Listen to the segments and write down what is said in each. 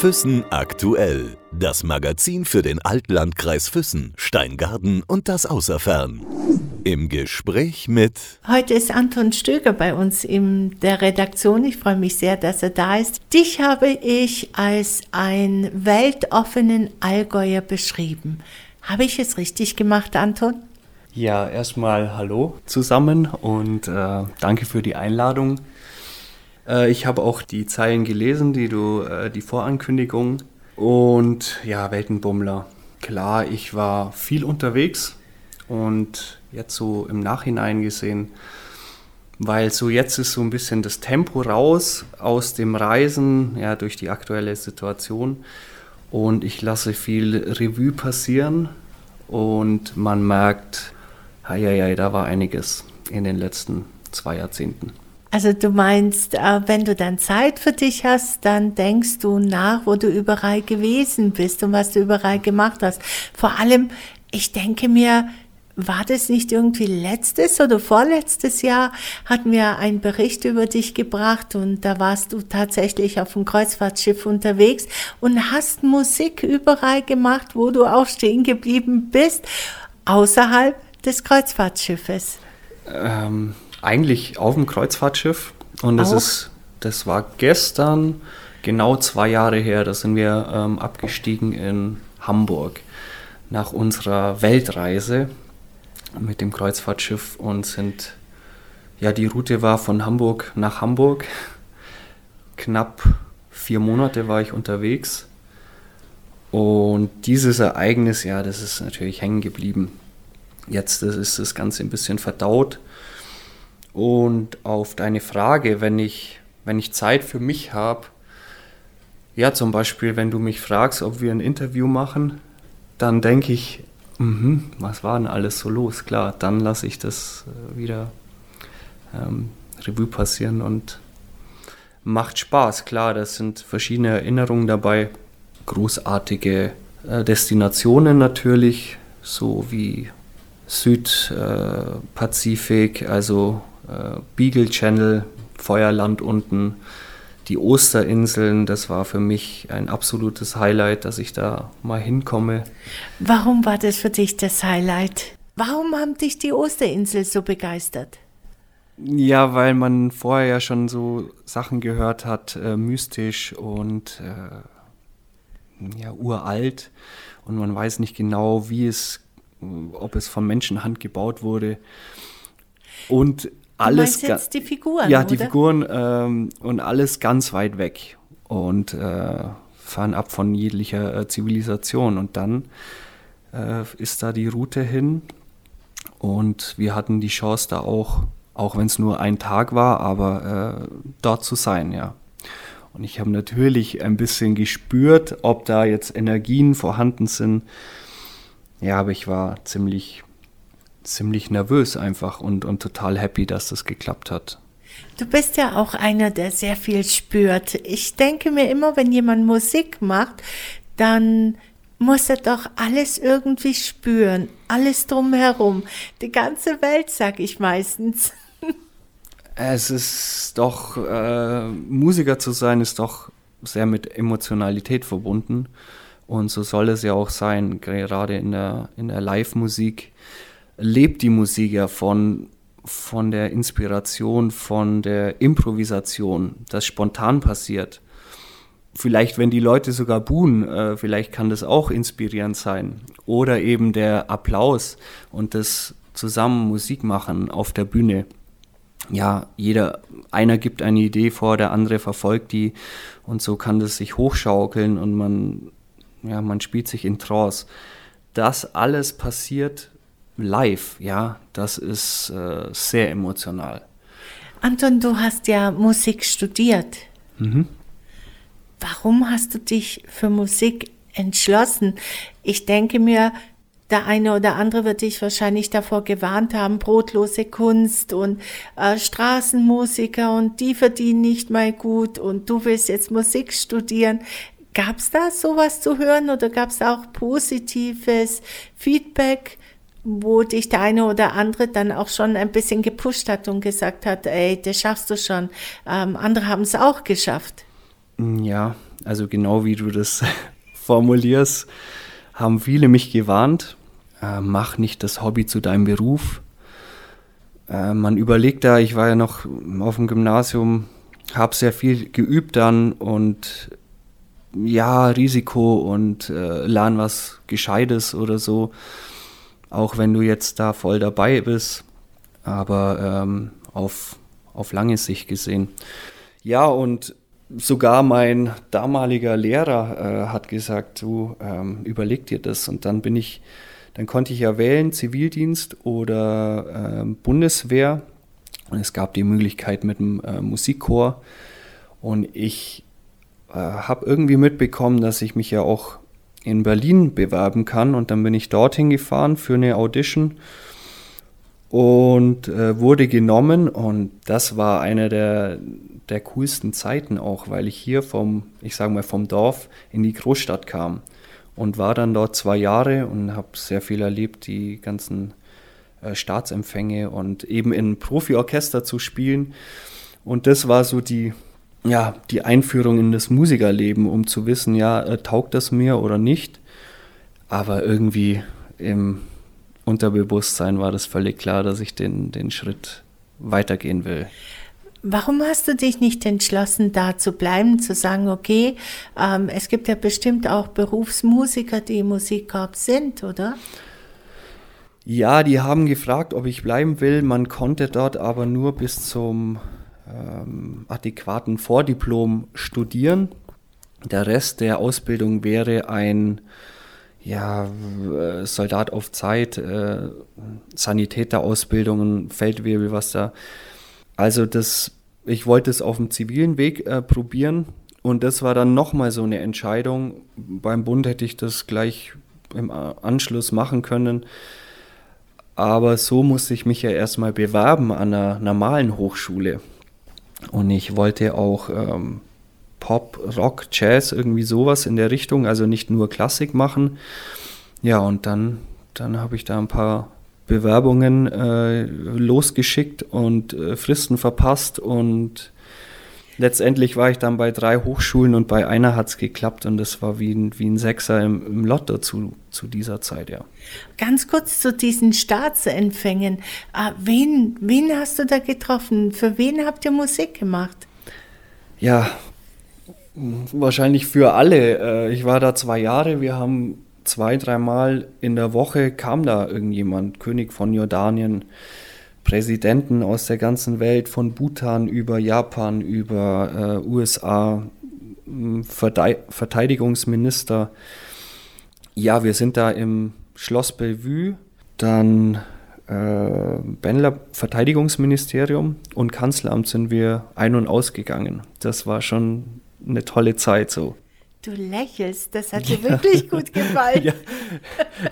Füssen aktuell. Das Magazin für den Altlandkreis Füssen, Steingarten und das Außerfern. Im Gespräch mit. Heute ist Anton Stöger bei uns in der Redaktion. Ich freue mich sehr, dass er da ist. Dich habe ich als einen weltoffenen Allgäuer beschrieben. Habe ich es richtig gemacht, Anton? Ja, erstmal hallo zusammen und äh, danke für die Einladung. Äh, ich habe auch die Zeilen gelesen, die du, äh, die Vorankündigung. Und ja, Weltenbummler. Klar, ich war viel unterwegs und jetzt so im Nachhinein gesehen, weil so jetzt ist so ein bisschen das Tempo raus aus dem Reisen, ja, durch die aktuelle Situation. Und ich lasse viel Revue passieren und man merkt, ja, ja, da war einiges in den letzten zwei Jahrzehnten. Also du meinst, äh, wenn du dann Zeit für dich hast, dann denkst du nach, wo du überall gewesen bist und was du überall gemacht hast. Vor allem, ich denke mir, war das nicht irgendwie letztes oder vorletztes Jahr, hatten wir einen Bericht über dich gebracht und da warst du tatsächlich auf dem Kreuzfahrtschiff unterwegs und hast Musik überall gemacht, wo du auch stehen geblieben bist, außerhalb des Kreuzfahrtschiffes. Ähm, eigentlich auf dem Kreuzfahrtschiff. Und das ist, das war gestern genau zwei Jahre her. Da sind wir ähm, abgestiegen in Hamburg nach unserer Weltreise mit dem Kreuzfahrtschiff und sind, ja, die Route war von Hamburg nach Hamburg. Knapp vier Monate war ich unterwegs. Und dieses Ereignis, ja, das ist natürlich hängen geblieben. Jetzt ist das Ganze ein bisschen verdaut. Und auf deine Frage, wenn ich, wenn ich Zeit für mich habe, ja, zum Beispiel, wenn du mich fragst, ob wir ein Interview machen, dann denke ich, mh, was war denn alles so los? Klar, dann lasse ich das äh, wieder ähm, Revue passieren und macht Spaß. Klar, das sind verschiedene Erinnerungen dabei, großartige äh, Destinationen natürlich, so wie Südpazifik, äh, also äh, Beagle Channel, Feuerland unten, die Osterinseln, das war für mich ein absolutes Highlight, dass ich da mal hinkomme. Warum war das für dich das Highlight? Warum haben dich die Osterinseln so begeistert? Ja, weil man vorher ja schon so Sachen gehört hat, äh, mystisch und äh, ja, uralt. Und man weiß nicht genau, wie es, ob es von Menschenhand gebaut wurde. Und alles. Du jetzt die Figuren? Ja, die oder? Figuren ähm, und alles ganz weit weg und äh, fernab von jeglicher äh, Zivilisation. Und dann äh, ist da die Route hin und wir hatten die Chance da auch, auch wenn es nur ein Tag war, aber äh, dort zu sein, ja. Und ich habe natürlich ein bisschen gespürt, ob da jetzt Energien vorhanden sind. Ja, aber ich war ziemlich ziemlich nervös einfach und, und total happy, dass das geklappt hat. Du bist ja auch einer, der sehr viel spürt. Ich denke mir immer, wenn jemand Musik macht, dann muss er doch alles irgendwie spüren, alles drumherum, die ganze Welt, sag ich meistens. Es ist doch, äh, Musiker zu sein, ist doch sehr mit Emotionalität verbunden. Und so soll es ja auch sein, gerade in der, in der Live-Musik lebt die Musik ja von, von der Inspiration, von der Improvisation, das spontan passiert. Vielleicht, wenn die Leute sogar buhen, äh, vielleicht kann das auch inspirierend sein. Oder eben der Applaus und das zusammen Musik machen auf der Bühne. Ja, jeder, einer gibt eine Idee vor, der andere verfolgt die und so kann das sich hochschaukeln und man, ja, man spielt sich in Trance. Das alles passiert live, ja, das ist äh, sehr emotional. Anton, du hast ja Musik studiert. Mhm. Warum hast du dich für Musik entschlossen? Ich denke mir, der eine oder andere wird dich wahrscheinlich davor gewarnt haben, brotlose Kunst und äh, Straßenmusiker und die verdienen nicht mal gut und du willst jetzt Musik studieren. Gab es da sowas zu hören oder gab es auch positives Feedback? Wo dich der eine oder andere dann auch schon ein bisschen gepusht hat und gesagt hat, ey, das schaffst du schon. Ähm, andere haben es auch geschafft. Ja, also genau wie du das formulierst, haben viele mich gewarnt, äh, mach nicht das Hobby zu deinem Beruf. Äh, man überlegt da, ich war ja noch auf dem Gymnasium, habe sehr viel geübt dann und ja, Risiko und äh, lern was Gescheites oder so, auch wenn du jetzt da voll dabei bist, aber ähm, auf, auf lange Sicht gesehen. Ja, und sogar mein damaliger Lehrer äh, hat gesagt, du ähm, überleg dir das. Und dann bin ich, dann konnte ich ja wählen, Zivildienst oder äh, Bundeswehr. Und es gab die Möglichkeit mit dem äh, Musikchor. Und ich äh, habe irgendwie mitbekommen, dass ich mich ja auch in Berlin bewerben kann. Und dann bin ich dorthin gefahren für eine Audition und äh, wurde genommen. Und das war einer der, der coolsten Zeiten auch, weil ich hier vom, ich sage mal, vom Dorf in die Großstadt kam und war dann dort zwei Jahre und habe sehr viel erlebt, die ganzen äh, Staatsempfänge und eben in Profiorchester zu spielen. Und das war so die, ja, die Einführung in das Musikerleben, um zu wissen, ja, äh, taugt das mir oder nicht. Aber irgendwie im Unterbewusstsein war das völlig klar, dass ich den, den Schritt weitergehen will. Warum hast du dich nicht entschlossen, da zu bleiben, zu sagen, okay, ähm, es gibt ja bestimmt auch Berufsmusiker, die im Musikkorps sind, oder? Ja, die haben gefragt, ob ich bleiben will. Man konnte dort aber nur bis zum ähm, adäquaten Vordiplom studieren. Der Rest der Ausbildung wäre ein ja, äh, Soldat auf Zeit, äh, Sanitäterausbildungen, Feldwebel, was da. Also das, ich wollte es auf dem zivilen Weg äh, probieren und das war dann nochmal so eine Entscheidung. Beim Bund hätte ich das gleich im Anschluss machen können. Aber so musste ich mich ja erstmal bewerben an einer normalen Hochschule. Und ich wollte auch ähm, Pop, Rock, Jazz, irgendwie sowas in der Richtung, also nicht nur Klassik machen. Ja, und dann, dann habe ich da ein paar Bewerbungen äh, losgeschickt und äh, Fristen verpasst und letztendlich war ich dann bei drei Hochschulen und bei einer hat es geklappt und das war wie ein, wie ein Sechser im, im Lotto zu, zu dieser Zeit, ja. Ganz kurz zu diesen Staatsempfängen. Äh, wen, wen hast du da getroffen? Für wen habt ihr Musik gemacht? Ja, wahrscheinlich für alle. Äh, ich war da zwei Jahre, wir haben zwei, dreimal in der Woche kam da irgendjemand, König von Jordanien, Präsidenten aus der ganzen Welt, von Bhutan über Japan, über äh, USA, Verteidigungsminister. Ja, wir sind da im Schloss Bellevue, dann äh, Benler Verteidigungsministerium und Kanzleramt sind wir ein- und ausgegangen. Das war schon eine tolle Zeit so. Du lächelst, das hat dir wirklich gut gefallen. ja.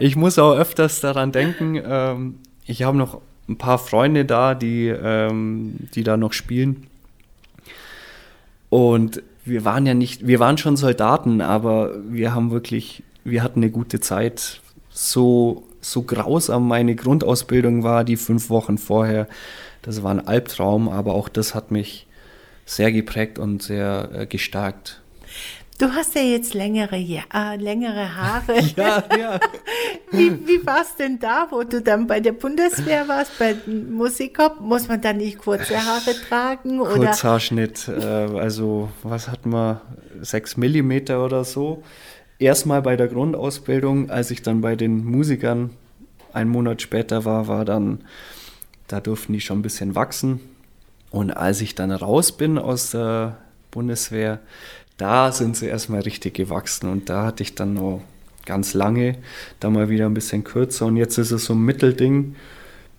Ich muss auch öfters daran denken, ähm, ich habe noch ein paar Freunde da, die, ähm, die da noch spielen. Und wir waren ja nicht, wir waren schon Soldaten, aber wir haben wirklich, wir hatten eine gute Zeit. So, so grausam meine Grundausbildung war, die fünf Wochen vorher. Das war ein Albtraum, aber auch das hat mich sehr geprägt und sehr äh, gestärkt. Du hast ja jetzt längere, ja, äh, längere Haare. ja, ja. Wie, wie war es denn da, wo du dann bei der Bundeswehr warst, bei Musikop? Muss man da nicht kurze Haare tragen? Oder? Kurzhaarschnitt, äh, also was hatten wir, sechs Millimeter oder so. Erstmal bei der Grundausbildung, als ich dann bei den Musikern einen Monat später war, war dann, da durften die schon ein bisschen wachsen. Und als ich dann raus bin aus der Bundeswehr, da sind sie erstmal richtig gewachsen und da hatte ich dann noch ganz lange, da mal wieder ein bisschen kürzer und jetzt ist es so ein Mittelding.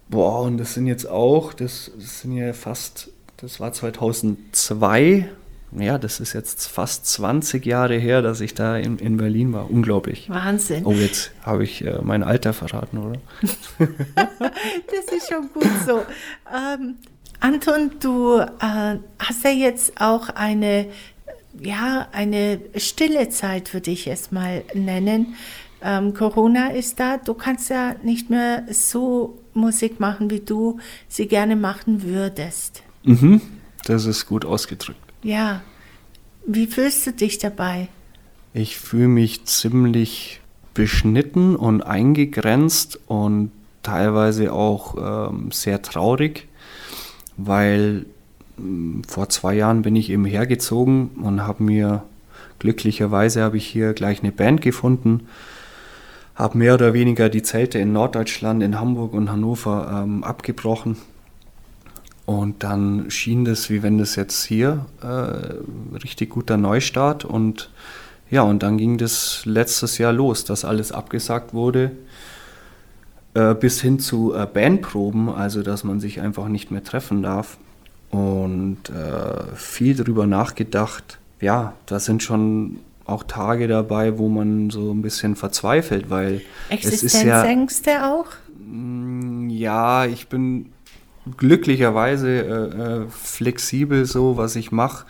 Boah, und das sind jetzt auch, das, das sind ja fast, das war 2002, ja, das ist jetzt fast 20 Jahre her, dass ich da in, in Berlin war. Unglaublich. Wahnsinn. Oh, jetzt habe ich äh, mein Alter verraten, oder? das ist schon gut so. Ähm, Anton, du äh, hast ja jetzt auch eine ja, eine stille Zeit, würde ich es mal nennen. Ähm, Corona ist da, du kannst ja nicht mehr so Musik machen, wie du sie gerne machen würdest. Mhm, das ist gut ausgedrückt. Ja. Wie fühlst du dich dabei? Ich fühle mich ziemlich beschnitten und eingegrenzt und teilweise auch ähm, sehr traurig, weil vor zwei Jahren bin ich eben hergezogen und habe mir glücklicherweise habe ich hier gleich eine Band gefunden, habe mehr oder weniger die Zelte in Norddeutschland, in Hamburg und Hannover ähm, abgebrochen. Und dann schien das, wie wenn das jetzt hier äh, richtig guter Neustart und ja, und dann ging das letztes Jahr los, dass alles abgesagt wurde, äh, bis hin zu äh, Bandproben, also dass man sich einfach nicht mehr treffen darf. Und äh, viel darüber nachgedacht. Ja, da sind schon auch Tage dabei, wo man so ein bisschen verzweifelt, weil Existenzängste ja, auch? Mm, ja, ich bin glücklicherweise äh, äh, flexibel so, was ich mache.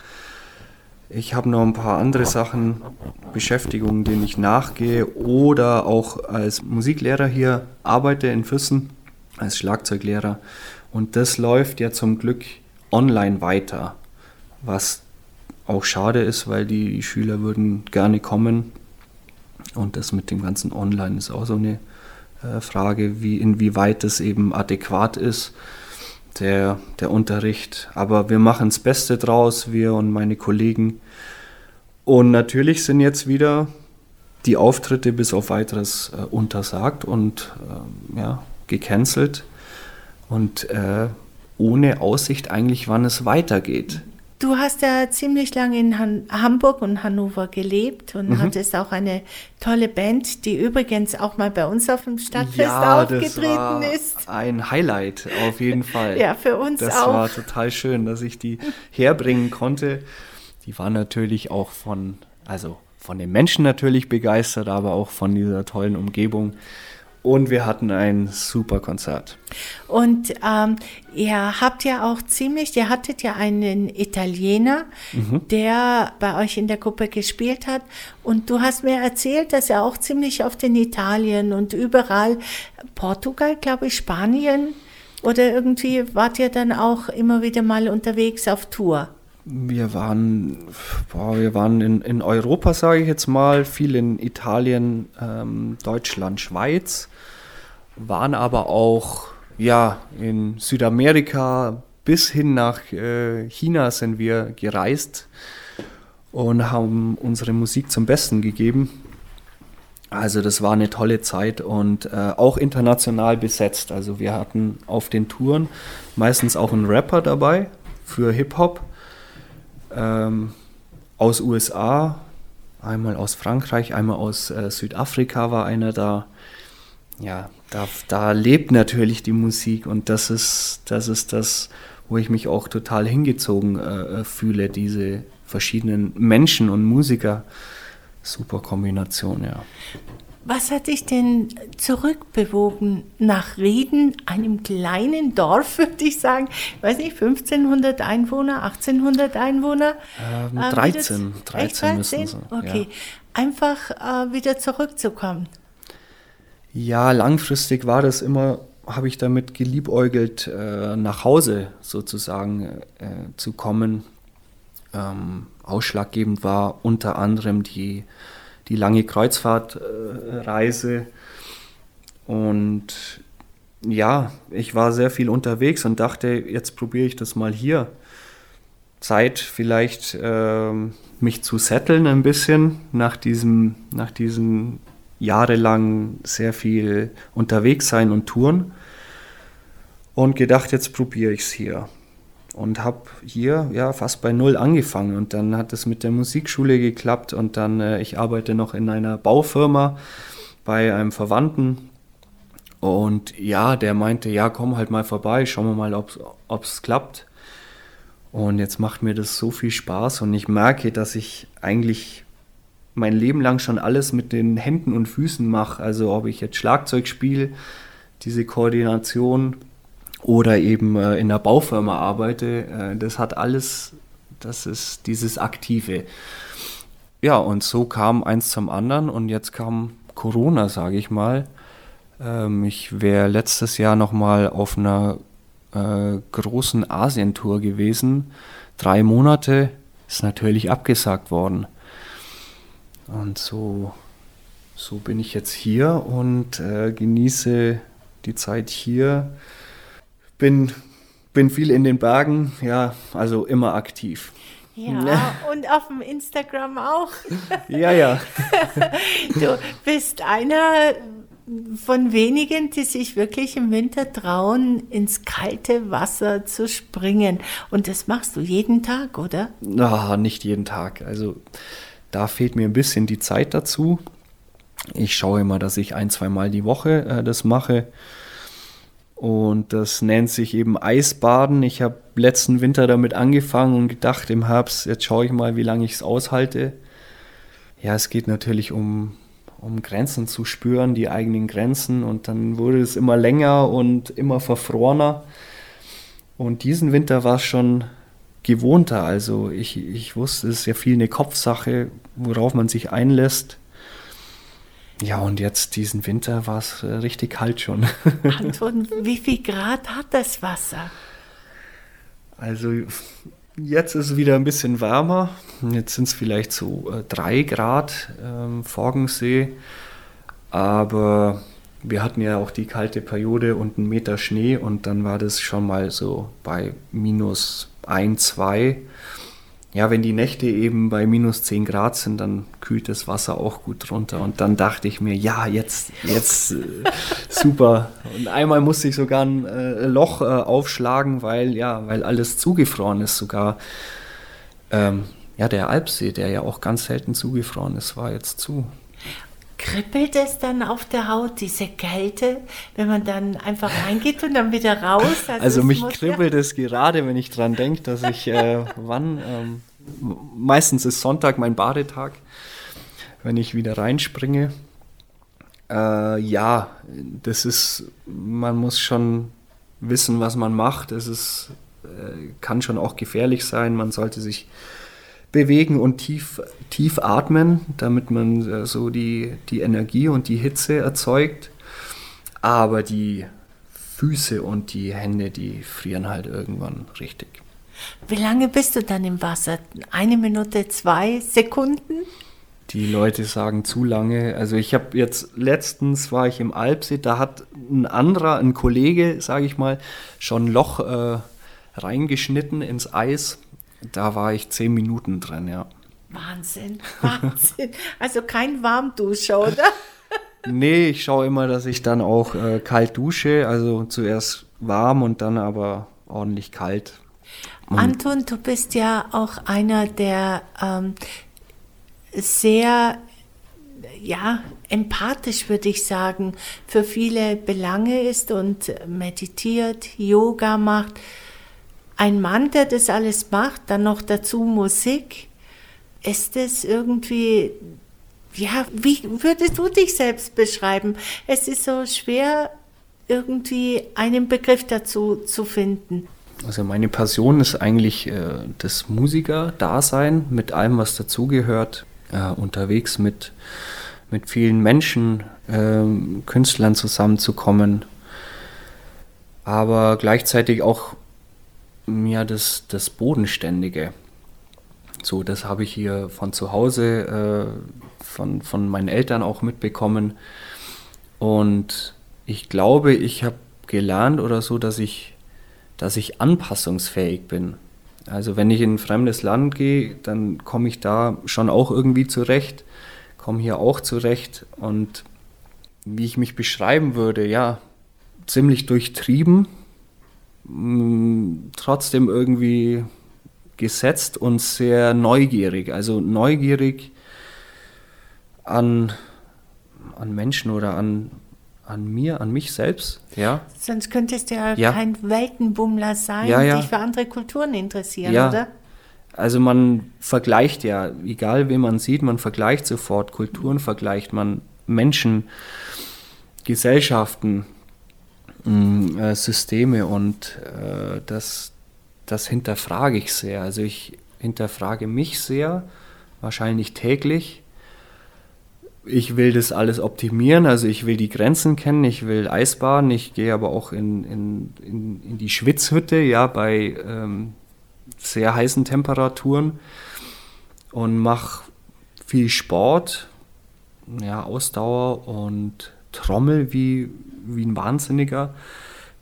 Ich habe noch ein paar andere Sachen, Beschäftigungen, denen ich nachgehe oder auch als Musiklehrer hier arbeite in Füssen, als Schlagzeuglehrer. Und das läuft ja zum Glück online weiter, was auch schade ist, weil die Schüler würden gerne kommen. Und das mit dem ganzen Online ist auch so eine äh, Frage, wie inwieweit das eben adäquat ist der, der Unterricht. Aber wir machen das Beste draus, wir und meine Kollegen. Und natürlich sind jetzt wieder die Auftritte bis auf weiteres äh, untersagt und äh, ja, gecancelt. Und äh, ohne Aussicht eigentlich, wann es weitergeht. Du hast ja ziemlich lange in Han Hamburg und Hannover gelebt und mhm. hattest auch eine tolle Band, die übrigens auch mal bei uns auf dem Stadtfest ja, aufgetreten ist. Ein Highlight auf jeden Fall. ja, für uns das auch. Das war total schön, dass ich die herbringen konnte. Die war natürlich auch von, also von den Menschen natürlich begeistert, aber auch von dieser tollen Umgebung. Und wir hatten ein super Konzert. Und ähm, ihr habt ja auch ziemlich, ihr hattet ja einen Italiener, mhm. der bei euch in der Gruppe gespielt hat. Und du hast mir erzählt, dass er auch ziemlich oft in Italien und überall, Portugal, glaube ich, Spanien, oder irgendwie wart ihr dann auch immer wieder mal unterwegs auf Tour? Wir waren, boah, wir waren in, in Europa, sage ich jetzt mal, viel in Italien, ähm, Deutschland, Schweiz, waren aber auch ja, in Südamerika bis hin nach äh, China sind wir gereist und haben unsere Musik zum Besten gegeben. Also das war eine tolle Zeit und äh, auch international besetzt. Also wir hatten auf den Touren meistens auch einen Rapper dabei für Hip-Hop ähm, aus USA, einmal aus Frankreich, einmal aus äh, Südafrika war einer da. Ja, da, da lebt natürlich die Musik und das ist, das ist das, wo ich mich auch total hingezogen äh, fühle, diese verschiedenen Menschen und Musiker. Super Kombination, ja. Was hat dich denn zurückbewogen nach Rieden, einem kleinen Dorf, würde ich sagen? Ich weiß nicht, 1500 Einwohner, 1800 Einwohner? Ähm, 13, äh, 13 müssen sie. Okay, ja. einfach äh, wieder zurückzukommen. Ja, langfristig war das immer, habe ich damit geliebäugelt, äh, nach Hause sozusagen äh, zu kommen. Ähm, ausschlaggebend war unter anderem die die lange Kreuzfahrtreise. und ja, ich war sehr viel unterwegs und dachte, jetzt probiere ich das mal hier. Zeit vielleicht äh, mich zu setteln ein bisschen nach diesem, nach diesem jahrelang sehr viel unterwegs sein und touren und gedacht, jetzt probiere ich es hier. Und habe hier ja fast bei null angefangen. Und dann hat es mit der Musikschule geklappt und dann äh, ich arbeite noch in einer Baufirma bei einem Verwandten. Und ja, der meinte, ja, komm halt mal vorbei, schauen wir mal, ob es klappt. Und jetzt macht mir das so viel Spaß. Und ich merke, dass ich eigentlich mein Leben lang schon alles mit den Händen und Füßen mache. Also ob ich jetzt Schlagzeug spiele, diese Koordination oder eben äh, in der Baufirma arbeite, äh, das hat alles, das ist dieses Aktive. Ja, und so kam eins zum anderen und jetzt kam Corona, sage ich mal. Ähm, ich wäre letztes Jahr nochmal auf einer äh, großen Asientour gewesen, drei Monate, ist natürlich abgesagt worden. Und so, so bin ich jetzt hier und äh, genieße die Zeit hier. Bin, bin viel in den Bergen, ja, also immer aktiv. Ja, und auf dem Instagram auch. Ja, ja. Du bist einer von wenigen, die sich wirklich im Winter trauen, ins kalte Wasser zu springen. Und das machst du jeden Tag, oder? Na, nicht jeden Tag. Also da fehlt mir ein bisschen die Zeit dazu. Ich schaue immer, dass ich ein, zwei Mal die Woche äh, das mache. Und das nennt sich eben Eisbaden. Ich habe letzten Winter damit angefangen und gedacht im Herbst, jetzt schaue ich mal, wie lange ich es aushalte. Ja, es geht natürlich um, um Grenzen zu spüren, die eigenen Grenzen. Und dann wurde es immer länger und immer verfrorener. Und diesen Winter war es schon gewohnter. Also ich, ich wusste, es ist ja viel eine Kopfsache, worauf man sich einlässt. Ja, und jetzt diesen Winter war es äh, richtig kalt schon. Anton, wie viel Grad hat das Wasser? Also jetzt ist es wieder ein bisschen wärmer. Jetzt sind es vielleicht so äh, drei Grad ähm, Forgensee. Aber wir hatten ja auch die kalte Periode und einen Meter Schnee und dann war das schon mal so bei minus ein, zwei ja, wenn die Nächte eben bei minus 10 Grad sind, dann kühlt das Wasser auch gut runter. Und dann dachte ich mir, ja, jetzt, jetzt, äh, super. Und einmal musste ich sogar ein äh, Loch äh, aufschlagen, weil, ja, weil alles zugefroren ist. Sogar, ähm, ja, der Alpsee, der ja auch ganz selten zugefroren ist, war jetzt zu. Kribbelt es dann auf der Haut, diese Kälte, wenn man dann einfach reingeht und dann wieder raus? Also, also mich kribbelt es gerade, wenn ich dran denke, dass ich äh, wann, ähm, meistens ist Sonntag mein Badetag, wenn ich wieder reinspringe. Äh, ja, das ist, man muss schon wissen, was man macht. Es ist, äh, kann schon auch gefährlich sein. Man sollte sich bewegen und tief, tief atmen, damit man äh, so die, die Energie und die Hitze erzeugt. Aber die Füße und die Hände, die frieren halt irgendwann richtig. Wie lange bist du dann im Wasser? Eine Minute, zwei Sekunden? Die Leute sagen zu lange. Also ich habe jetzt letztens war ich im Alpsee, da hat ein anderer, ein Kollege, sage ich mal, schon ein Loch äh, reingeschnitten ins Eis da war ich zehn Minuten drin, ja. Wahnsinn, Wahnsinn. Also kein Warmduscher, oder? nee, ich schaue immer, dass ich dann auch äh, kalt dusche. Also zuerst warm und dann aber ordentlich kalt. Und Anton, du bist ja auch einer, der ähm, sehr, ja, empathisch würde ich sagen, für viele Belange ist und meditiert, Yoga macht ein Mann, der das alles macht, dann noch dazu Musik, ist es irgendwie, ja, wie würdest du dich selbst beschreiben? Es ist so schwer, irgendwie einen Begriff dazu zu finden. Also meine Passion ist eigentlich äh, das Musiker-Dasein mit allem, was dazugehört, äh, unterwegs mit, mit vielen Menschen, äh, Künstlern zusammenzukommen, aber gleichzeitig auch ja das, das Bodenständige. So, das habe ich hier von zu Hause, äh, von, von meinen Eltern auch mitbekommen. Und ich glaube, ich habe gelernt oder so, dass ich, dass ich anpassungsfähig bin. Also wenn ich in ein fremdes Land gehe, dann komme ich da schon auch irgendwie zurecht, komme hier auch zurecht. Und wie ich mich beschreiben würde, ja, ziemlich durchtrieben, trotzdem irgendwie gesetzt und sehr neugierig. Also neugierig an, an Menschen oder an, an mir, an mich selbst. Ja. Sonst könntest du ja, ja. kein Weltenbummler sein, ja, ja. dich für andere Kulturen interessieren, ja. oder? Also man vergleicht ja, egal wen man sieht, man vergleicht sofort Kulturen, vergleicht man Menschen, Gesellschaften, Mm, äh, Systeme und äh, das, das hinterfrage ich sehr. Also ich hinterfrage mich sehr, wahrscheinlich täglich. Ich will das alles optimieren, also ich will die Grenzen kennen, ich will Eisbaden, ich gehe aber auch in, in, in, in die Schwitzhütte, ja, bei ähm, sehr heißen Temperaturen. und mache viel Sport, ja, Ausdauer und Trommel wie, wie ein Wahnsinniger,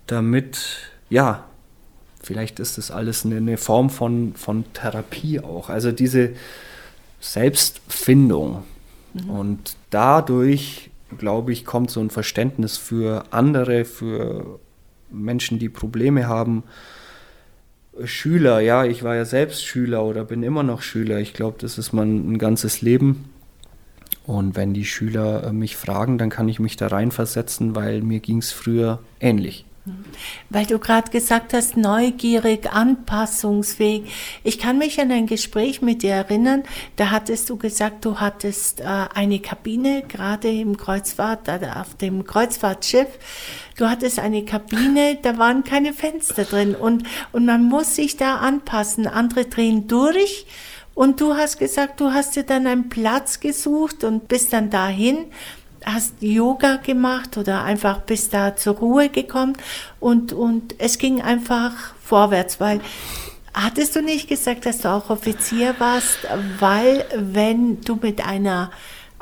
damit, ja, vielleicht ist das alles eine, eine Form von, von Therapie auch. Also diese Selbstfindung. Mhm. Und dadurch, glaube ich, kommt so ein Verständnis für andere, für Menschen, die Probleme haben. Schüler, ja, ich war ja selbst Schüler oder bin immer noch Schüler. Ich glaube, das ist mein ein ganzes Leben. Und wenn die Schüler äh, mich fragen, dann kann ich mich da reinversetzen, weil mir ging es früher ähnlich. Weil du gerade gesagt hast, neugierig, anpassungsfähig. Ich kann mich an ein Gespräch mit dir erinnern, da hattest du gesagt, du hattest äh, eine Kabine, gerade im Kreuzfahrt, äh, auf dem Kreuzfahrtschiff. Du hattest eine Kabine, da waren keine Fenster drin und, und man muss sich da anpassen. Andere drehen durch und du hast gesagt, du hast dir dann einen Platz gesucht und bist dann dahin hast Yoga gemacht oder einfach bist da zur Ruhe gekommen und, und es ging einfach vorwärts, weil hattest du nicht gesagt, dass du auch Offizier warst, weil wenn du mit einer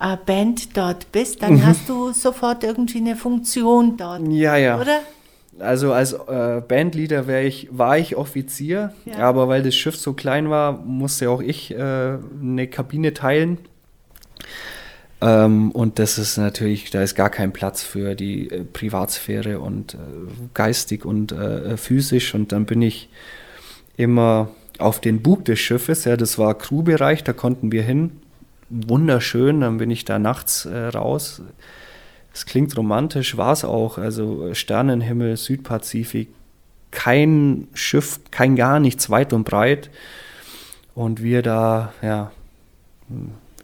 äh, Band dort bist, dann mhm. hast du sofort irgendwie eine Funktion dort. Ja, ja. Oder? Also als äh, Bandleader ich, war ich Offizier, ja. aber weil das Schiff so klein war, musste auch ich äh, eine Kabine teilen. Ähm, und das ist natürlich, da ist gar kein Platz für die äh, Privatsphäre und äh, geistig und äh, physisch. Und dann bin ich immer auf den Bug des Schiffes, ja, das war Crewbereich, da konnten wir hin. Wunderschön, dann bin ich da nachts äh, raus. Es klingt romantisch, war es auch. Also Sternenhimmel, Südpazifik, kein Schiff, kein gar nichts weit und breit. Und wir da, ja,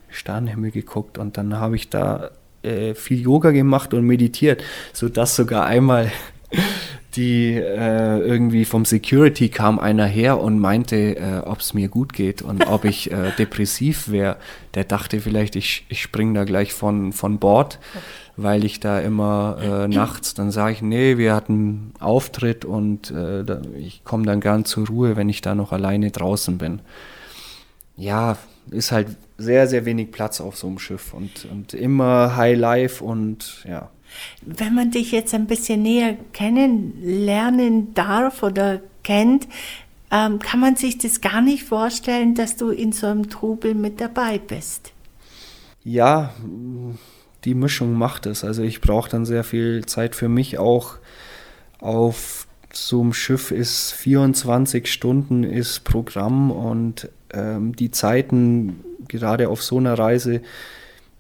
Sternenhimmel geguckt und dann habe ich da äh, viel Yoga gemacht und meditiert, sodass sogar einmal die äh, irgendwie vom Security kam einer her und meinte, äh, ob es mir gut geht und ob ich äh, depressiv wäre. Der dachte vielleicht, ich, ich springe da gleich von, von Bord, weil ich da immer äh, nachts, dann sage ich, nee, wir hatten Auftritt und äh, da, ich komme dann gern zur Ruhe, wenn ich da noch alleine draußen bin. Ja, ist halt sehr, sehr wenig Platz auf so einem Schiff und, und immer High Life und ja. Wenn man dich jetzt ein bisschen näher kennenlernen darf oder kennt, ähm, kann man sich das gar nicht vorstellen, dass du in so einem Trubel mit dabei bist. Ja, die Mischung macht es. Also ich brauche dann sehr viel Zeit für mich auch. Auf so einem Schiff ist 24 Stunden ist Programm und ähm, die Zeiten gerade auf so einer Reise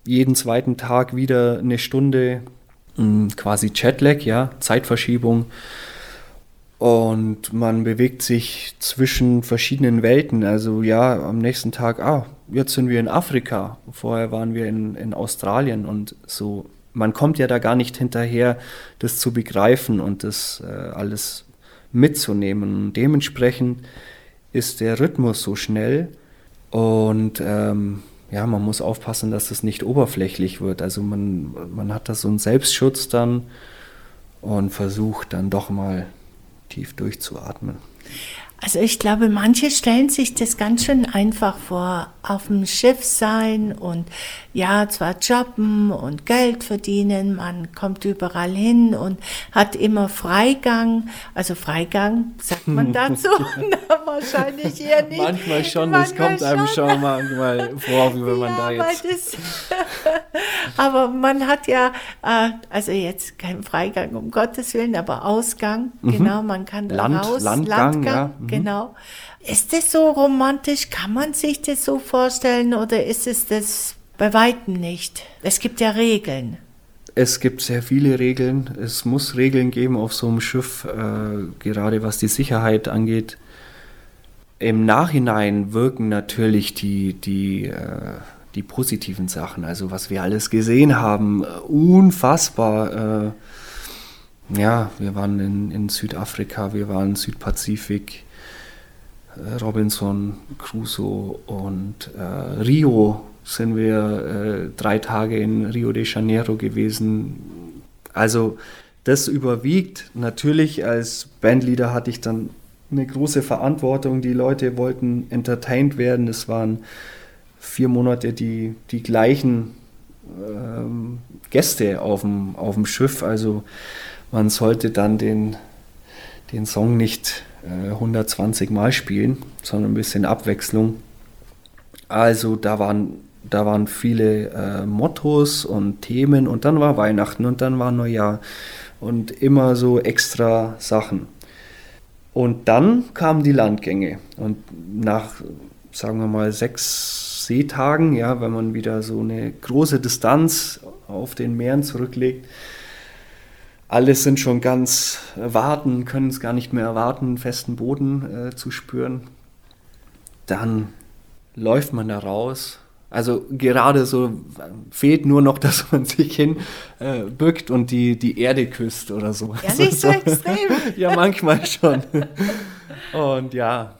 jeden zweiten Tag wieder eine Stunde hm, quasi Jetlag, ja, Zeitverschiebung. Und man bewegt sich zwischen verschiedenen Welten. Also ja, am nächsten Tag, ah, jetzt sind wir in Afrika. Vorher waren wir in, in Australien und so. Man kommt ja da gar nicht hinterher, das zu begreifen und das äh, alles mitzunehmen. Und dementsprechend ist der Rhythmus so schnell, und ähm, ja, man muss aufpassen, dass das nicht oberflächlich wird. Also man, man hat da so einen Selbstschutz dann und versucht dann doch mal tief durchzuatmen. Also ich glaube, manche stellen sich das ganz schön einfach vor, auf dem Schiff sein und ja, zwar jobben und Geld verdienen, man kommt überall hin und hat immer Freigang. Also Freigang, sagt man dazu? Na, wahrscheinlich eher nicht. Manchmal schon, manchmal das kommt einem schon manchmal vor, wie wenn man ja, da jetzt... Das, aber man hat ja, äh, also jetzt keinen Freigang, um Gottes Willen, aber Ausgang, mhm. genau, man kann Land, raus. Landgang, Landgang ja. Mhm. Genau. Ist das so romantisch? Kann man sich das so vorstellen oder ist es das bei weitem nicht? Es gibt ja Regeln. Es gibt sehr viele Regeln. Es muss Regeln geben auf so einem Schiff, äh, gerade was die Sicherheit angeht. Im Nachhinein wirken natürlich die, die, äh, die positiven Sachen, also was wir alles gesehen haben, unfassbar. Äh, ja, wir waren in, in Südafrika, wir waren Südpazifik, äh, Robinson Crusoe und äh, Rio sind wir äh, drei Tage in Rio de Janeiro gewesen. Also das überwiegt. Natürlich als Bandleader hatte ich dann eine große Verantwortung. Die Leute wollten entertained werden. Es waren vier Monate die, die gleichen ähm, Gäste auf dem, auf dem Schiff. Also man sollte dann den, den Song nicht äh, 120 Mal spielen, sondern ein bisschen Abwechslung. Also da waren, da waren viele äh, Mottos und Themen und dann war Weihnachten und dann war Neujahr und immer so extra Sachen. Und dann kamen die Landgänge und nach, sagen wir mal, sechs Seetagen, ja, wenn man wieder so eine große Distanz auf den Meeren zurücklegt, alle sind schon ganz warten, können es gar nicht mehr erwarten, festen Boden äh, zu spüren. Dann läuft man da raus. Also gerade so fehlt nur noch, dass man sich hinbückt äh, und die, die Erde küsst oder so. Ja, nicht so extrem. ja, manchmal schon. Und ja,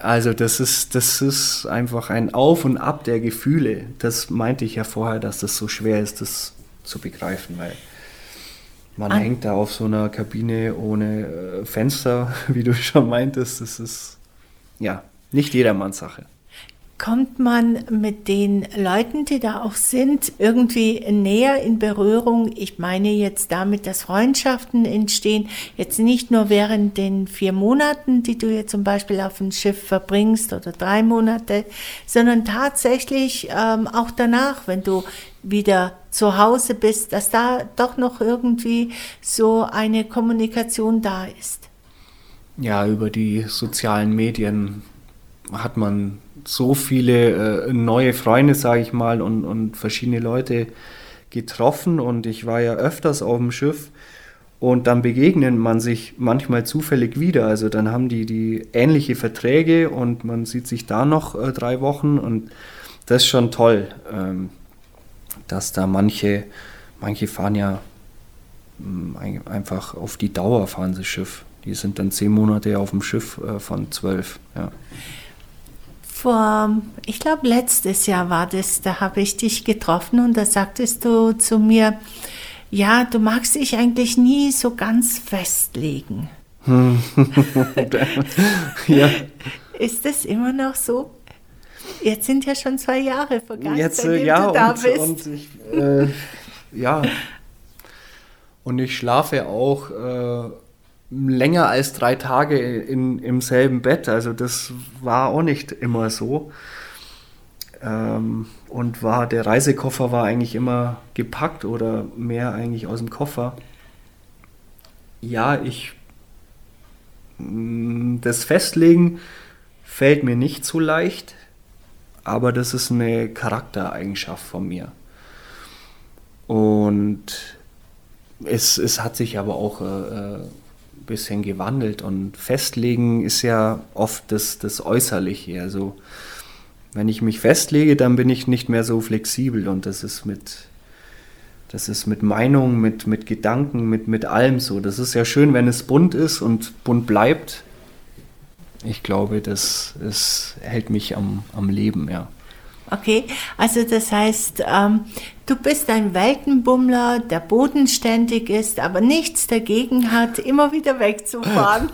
also das ist, das ist einfach ein Auf und Ab der Gefühle. Das meinte ich ja vorher, dass das so schwer ist, das zu begreifen, weil man An hängt da auf so einer Kabine ohne äh, Fenster, wie du schon meintest. Das ist ja nicht jedermanns Sache. Kommt man mit den Leuten, die da auch sind, irgendwie näher in Berührung? Ich meine jetzt damit, dass Freundschaften entstehen, jetzt nicht nur während den vier Monaten, die du jetzt zum Beispiel auf dem Schiff verbringst oder drei Monate, sondern tatsächlich ähm, auch danach, wenn du wieder zu Hause bist, dass da doch noch irgendwie so eine Kommunikation da ist. Ja, über die sozialen Medien hat man so viele äh, neue Freunde, sage ich mal, und, und verschiedene Leute getroffen. Und ich war ja öfters auf dem Schiff. Und dann begegnet man sich manchmal zufällig wieder. Also dann haben die die ähnliche Verträge und man sieht sich da noch äh, drei Wochen. Und das ist schon toll. Ähm, dass da manche, manche fahren ja mm, einfach auf die Dauer fahren sie Schiff. Die sind dann zehn Monate auf dem Schiff äh, von zwölf. Ja. Vor, ich glaube, letztes Jahr war das, da habe ich dich getroffen und da sagtest du zu mir, ja, du magst dich eigentlich nie so ganz festlegen. ja. Ist das immer noch so? Jetzt sind ja schon zwei Jahre vergangen, Jetzt, seitdem ja, du da und, bist. Und ich, äh, ja. Und ich schlafe auch äh, länger als drei Tage in, im selben Bett. Also das war auch nicht immer so. Ähm, und war der Reisekoffer war eigentlich immer gepackt oder mehr eigentlich aus dem Koffer. Ja, ich mm, das Festlegen fällt mir nicht so leicht aber das ist eine Charaktereigenschaft von mir. Und es, es hat sich aber auch äh, ein bisschen gewandelt und festlegen ist ja oft das, das Äußerliche. Also wenn ich mich festlege, dann bin ich nicht mehr so flexibel und das ist mit, das ist mit Meinung, mit, mit Gedanken, mit, mit allem so. Das ist ja schön, wenn es bunt ist und bunt bleibt, ich glaube, das, das hält mich am, am Leben, ja. Okay, also das heißt, ähm, du bist ein Weltenbummler, der bodenständig ist, aber nichts dagegen hat, immer wieder wegzufahren.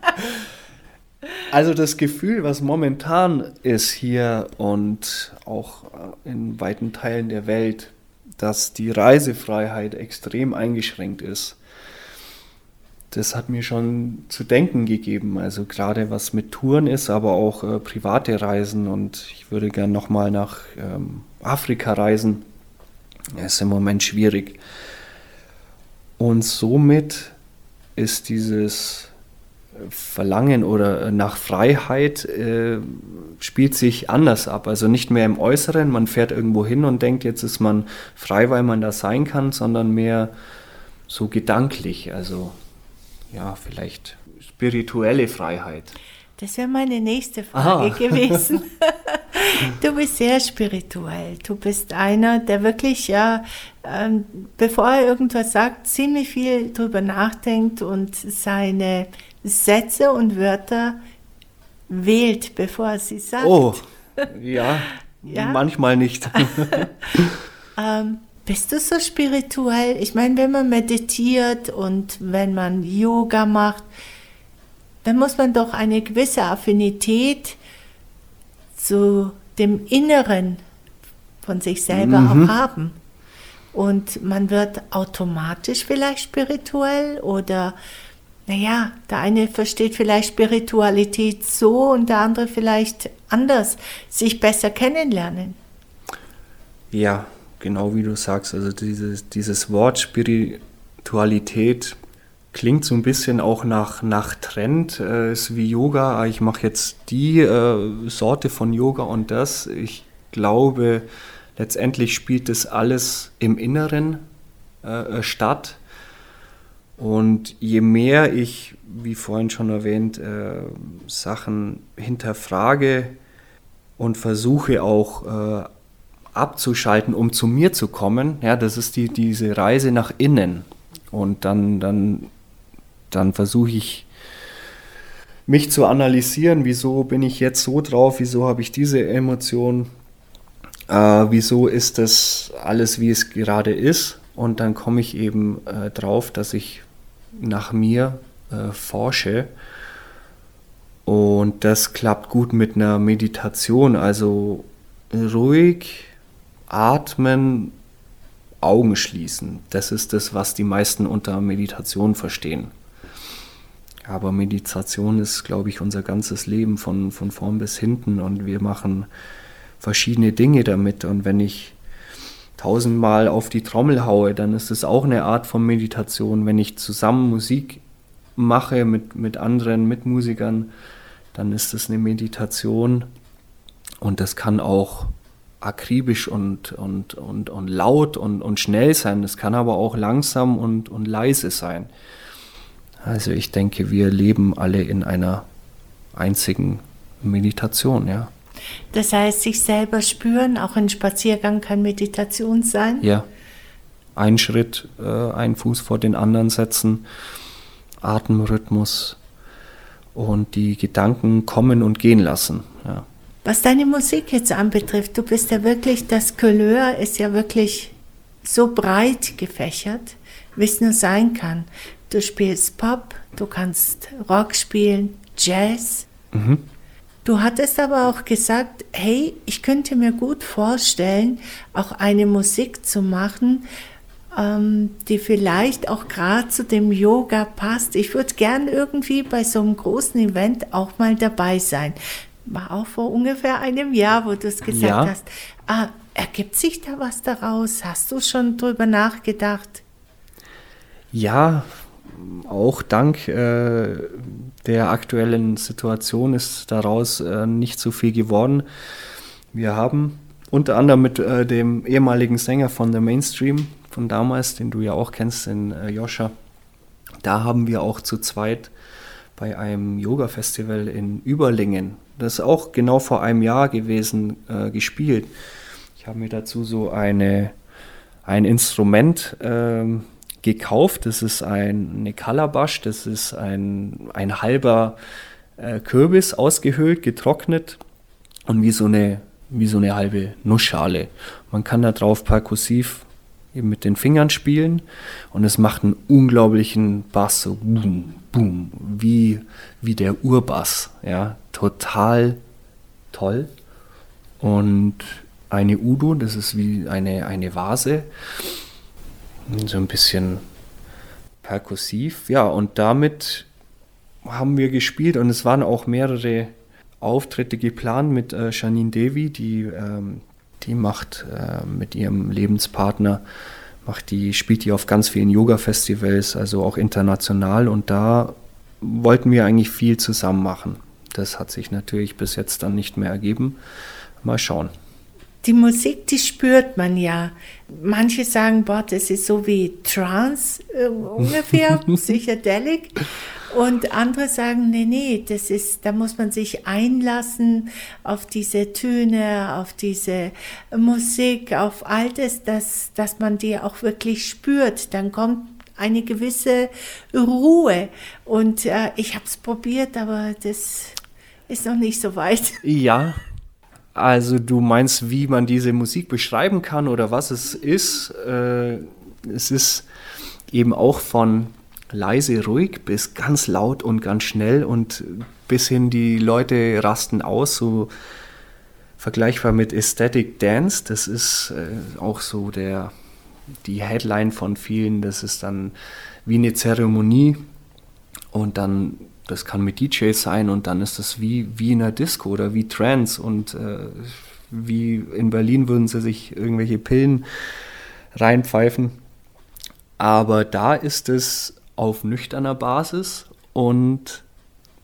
also das Gefühl, was momentan ist hier und auch in weiten Teilen der Welt, dass die Reisefreiheit extrem eingeschränkt ist das hat mir schon zu denken gegeben. Also gerade was mit Touren ist, aber auch äh, private Reisen. Und ich würde gern nochmal nach ähm, Afrika reisen. Das ist im Moment schwierig. Und somit ist dieses Verlangen oder äh, nach Freiheit äh, spielt sich anders ab. Also nicht mehr im Äußeren, man fährt irgendwo hin und denkt, jetzt ist man frei, weil man da sein kann, sondern mehr so gedanklich. Also ja, vielleicht spirituelle Freiheit? Das wäre meine nächste Frage Aha. gewesen. du bist sehr spirituell. Du bist einer, der wirklich, ja, ähm, bevor er irgendwas sagt, ziemlich viel drüber nachdenkt und seine Sätze und Wörter wählt, bevor er sie sagt. Oh, ja, ja? manchmal nicht. ähm, bist du so spirituell? Ich meine, wenn man meditiert und wenn man Yoga macht, dann muss man doch eine gewisse Affinität zu dem Inneren von sich selber mhm. auch haben. Und man wird automatisch vielleicht spirituell oder, naja, der eine versteht vielleicht Spiritualität so und der andere vielleicht anders, sich besser kennenlernen. Ja, genau wie du sagst, also dieses, dieses Wort Spiritualität klingt so ein bisschen auch nach, nach Trend, äh, ist wie Yoga, ah, ich mache jetzt die äh, Sorte von Yoga und das. Ich glaube, letztendlich spielt das alles im Inneren äh, äh, statt. Und je mehr ich, wie vorhin schon erwähnt, äh, Sachen hinterfrage und versuche auch äh, abzuschalten, um zu mir zu kommen, ja, das ist die, diese Reise nach innen. Und dann, dann, dann versuche ich mich zu analysieren, wieso bin ich jetzt so drauf, wieso habe ich diese Emotion, äh, wieso ist das alles, wie es gerade ist. Und dann komme ich eben äh, drauf, dass ich nach mir äh, forsche. Und das klappt gut mit einer Meditation, also ruhig atmen, Augen schließen. Das ist das, was die meisten unter Meditation verstehen. Aber Meditation ist, glaube ich, unser ganzes Leben von, von vorn bis hinten und wir machen verschiedene Dinge damit. Und wenn ich tausendmal auf die Trommel haue, dann ist es auch eine Art von Meditation. Wenn ich zusammen Musik mache mit, mit anderen Mitmusikern, dann ist es eine Meditation. Und das kann auch akribisch und, und, und, und laut und, und schnell sein. Es kann aber auch langsam und, und leise sein. Also ich denke, wir leben alle in einer einzigen Meditation, ja. Das heißt, sich selber spüren, auch ein Spaziergang kann Meditation sein? Ja. Ein Schritt, äh, einen Fuß vor den anderen setzen, Atemrhythmus und die Gedanken kommen und gehen lassen. Ja. Was deine Musik jetzt anbetrifft, du bist ja wirklich, das Couleur ist ja wirklich so breit gefächert, wie es nur sein kann. Du spielst Pop, du kannst Rock spielen, Jazz. Mhm. Du hattest aber auch gesagt, hey, ich könnte mir gut vorstellen, auch eine Musik zu machen, ähm, die vielleicht auch gerade zu dem Yoga passt. Ich würde gern irgendwie bei so einem großen Event auch mal dabei sein. War auch vor ungefähr einem Jahr, wo du es gesagt ja. hast. Ah, ergibt sich da was daraus? Hast du schon drüber nachgedacht? Ja, auch dank äh, der aktuellen Situation ist daraus äh, nicht so viel geworden. Wir haben unter anderem mit äh, dem ehemaligen Sänger von The Mainstream von damals, den du ja auch kennst, den äh, Joscha, da haben wir auch zu zweit bei einem Yoga-Festival in Überlingen, das ist auch genau vor einem Jahr gewesen, äh, gespielt. Ich habe mir dazu so eine, ein Instrument ähm, gekauft. Das ist ein, eine Calabash, das ist ein, ein halber äh, Kürbis ausgehöhlt, getrocknet und wie so eine, wie so eine halbe Nussschale. Man kann da drauf perkussiv eben mit den Fingern spielen und es macht einen unglaublichen Bass, so boom, wie, wie der Urbass, ja, total toll. Und eine Udo, das ist wie eine, eine Vase, so ein bisschen perkussiv. Ja, und damit haben wir gespielt und es waren auch mehrere Auftritte geplant mit äh, Janine Devi, die, ähm, die macht äh, mit ihrem Lebenspartner, macht die, spielt die auf ganz vielen Yoga-Festivals, also auch international und da wollten wir eigentlich viel zusammen machen. Das hat sich natürlich bis jetzt dann nicht mehr ergeben. Mal schauen die Musik, die spürt man ja. Manche sagen, boah, das ist so wie Trance äh, ungefähr, Psychedelic. Und andere sagen, nee, nee, das ist, da muss man sich einlassen auf diese Töne, auf diese Musik, auf all das, dass, dass man die auch wirklich spürt. Dann kommt eine gewisse Ruhe. Und äh, ich habe es probiert, aber das ist noch nicht so weit. Ja, also du meinst, wie man diese Musik beschreiben kann oder was es ist? Äh, es ist eben auch von leise, ruhig bis ganz laut und ganz schnell und bis hin die Leute rasten aus, so vergleichbar mit Aesthetic Dance. Das ist äh, auch so der, die Headline von vielen. Das ist dann wie eine Zeremonie und dann, das kann mit DJs sein und dann ist das wie, wie in einer Disco oder wie Trance und äh, wie in Berlin würden sie sich irgendwelche Pillen reinpfeifen. Aber da ist es auf nüchterner Basis und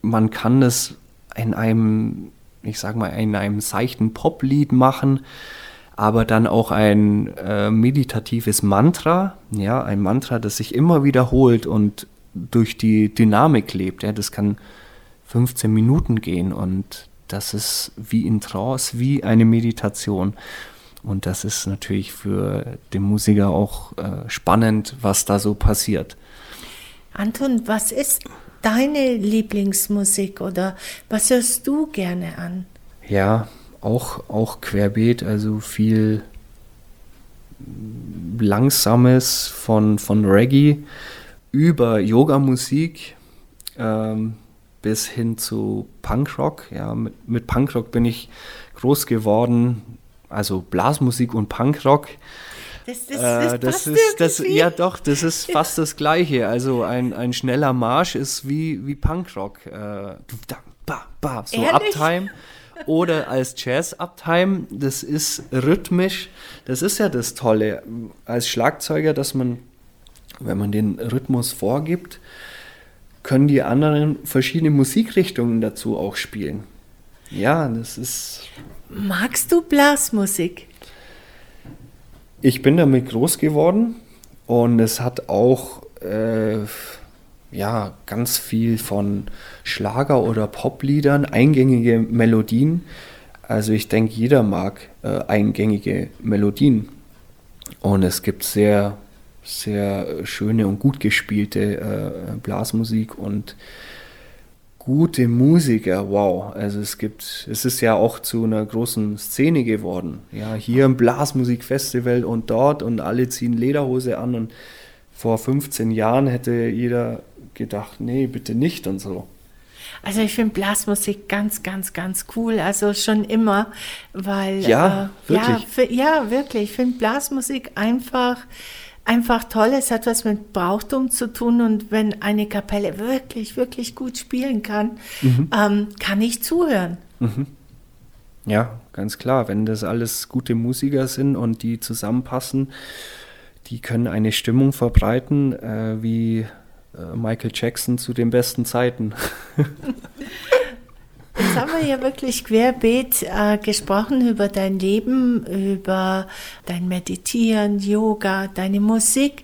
man kann es in einem, ich sag mal, in einem seichten Poplied machen, aber dann auch ein äh, meditatives Mantra, ja, ein Mantra, das sich immer wiederholt und durch die Dynamik lebt. Ja, das kann 15 Minuten gehen und das ist wie in Trance, wie eine Meditation. Und das ist natürlich für den Musiker auch äh, spannend, was da so passiert. Anton, was ist deine Lieblingsmusik oder was hörst du gerne an? Ja, auch, auch querbeet, also viel Langsames von, von Reggae über Yoga-Musik ähm, bis hin zu Punkrock. Ja, mit, mit Punkrock bin ich groß geworden, also Blasmusik und Punkrock. Das, das, das, äh, das ist das, ja doch, das ist fast das Gleiche. Also ein, ein schneller Marsch ist wie, wie Punkrock. Äh, so Ehrlich? Uptime. Oder als Jazz-Uptime, das ist rhythmisch. Das ist ja das Tolle als Schlagzeuger, dass man, wenn man den Rhythmus vorgibt, können die anderen verschiedene Musikrichtungen dazu auch spielen. Ja, das ist. Magst du Blasmusik? Ich bin damit groß geworden und es hat auch äh, ja, ganz viel von Schlager- oder Popliedern, eingängige Melodien. Also ich denke, jeder mag äh, eingängige Melodien. Und es gibt sehr sehr schöne und gut gespielte äh, Blasmusik und gute Musiker, wow. Also es gibt, es ist ja auch zu einer großen Szene geworden. Ja, hier im Blasmusikfestival und dort und alle ziehen Lederhose an und vor 15 Jahren hätte jeder gedacht, nee, bitte nicht und so. Also ich finde Blasmusik ganz, ganz, ganz cool. Also schon immer, weil ja, äh, wirklich. Ja, für, ja, wirklich. Ich finde Blasmusik einfach einfach toll. Es hat was mit Brauchtum zu tun und wenn eine Kapelle wirklich, wirklich gut spielen kann, mhm. ähm, kann ich zuhören. Mhm. Ja, ganz klar. Wenn das alles gute Musiker sind und die zusammenpassen, die können eine Stimmung verbreiten, äh, wie äh, Michael Jackson zu den besten Zeiten. Jetzt haben wir ja wirklich querbeet äh, gesprochen über dein Leben, über dein Meditieren, Yoga, deine Musik.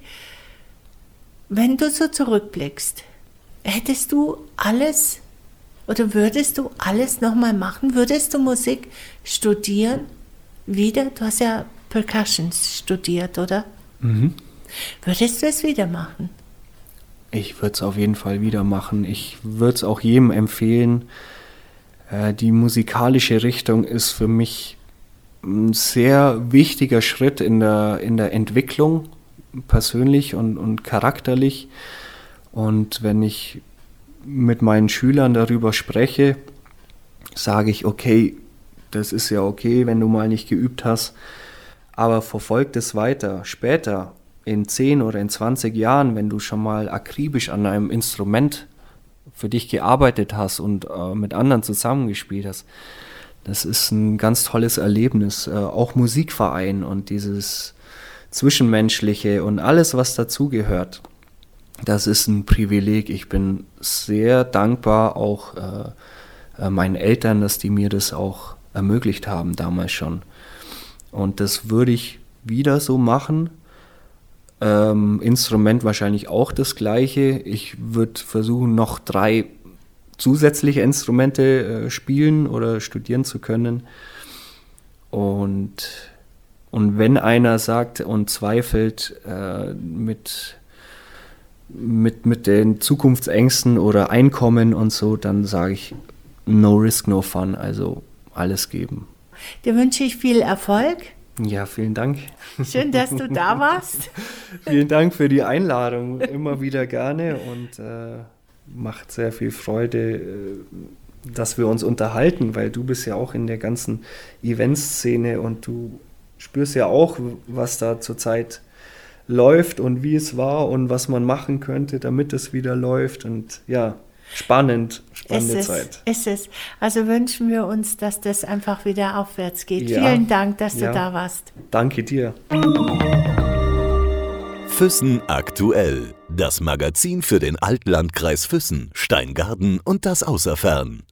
Wenn du so zurückblickst, hättest du alles oder würdest du alles nochmal machen? Würdest du Musik studieren? Wieder? Du hast ja Percussions studiert, oder? Mhm. Würdest du es wieder machen? Ich würde es auf jeden Fall wieder machen. Ich würde es auch jedem empfehlen, die musikalische Richtung ist für mich ein sehr wichtiger Schritt in der, in der Entwicklung, persönlich und, und charakterlich. Und wenn ich mit meinen Schülern darüber spreche, sage ich, okay, das ist ja okay, wenn du mal nicht geübt hast, aber verfolg es weiter. Später, in 10 oder in 20 Jahren, wenn du schon mal akribisch an einem Instrument für dich gearbeitet hast und äh, mit anderen zusammengespielt hast. Das ist ein ganz tolles Erlebnis. Äh, auch Musikverein und dieses Zwischenmenschliche und alles, was dazugehört. Das ist ein Privileg. Ich bin sehr dankbar auch äh, äh meinen Eltern, dass die mir das auch ermöglicht haben damals schon. Und das würde ich wieder so machen, ähm, Instrument wahrscheinlich auch das gleiche. Ich würde versuchen, noch drei zusätzliche Instrumente äh, spielen oder studieren zu können. Und, und wenn einer sagt und zweifelt äh, mit, mit, mit den Zukunftsängsten oder Einkommen und so, dann sage ich, no risk, no fun, also alles geben. Dir wünsche ich viel Erfolg ja, vielen Dank. Schön, dass du da warst. vielen Dank für die Einladung. Immer wieder gerne und äh, macht sehr viel Freude, äh, dass wir uns unterhalten, weil du bist ja auch in der ganzen Eventszene und du spürst ja auch, was da zurzeit läuft und wie es war und was man machen könnte, damit es wieder läuft. Und ja, spannend, spannende ist Zeit. Es, ist es. Also wünschen wir uns, dass das einfach wieder aufwärts geht. Ja. Vielen Dank, dass Ja. du da warst. Danke dir. Füssen aktuell. Das Magazin für den Altlandkreis Füssen, Steingarten und das Außerfern.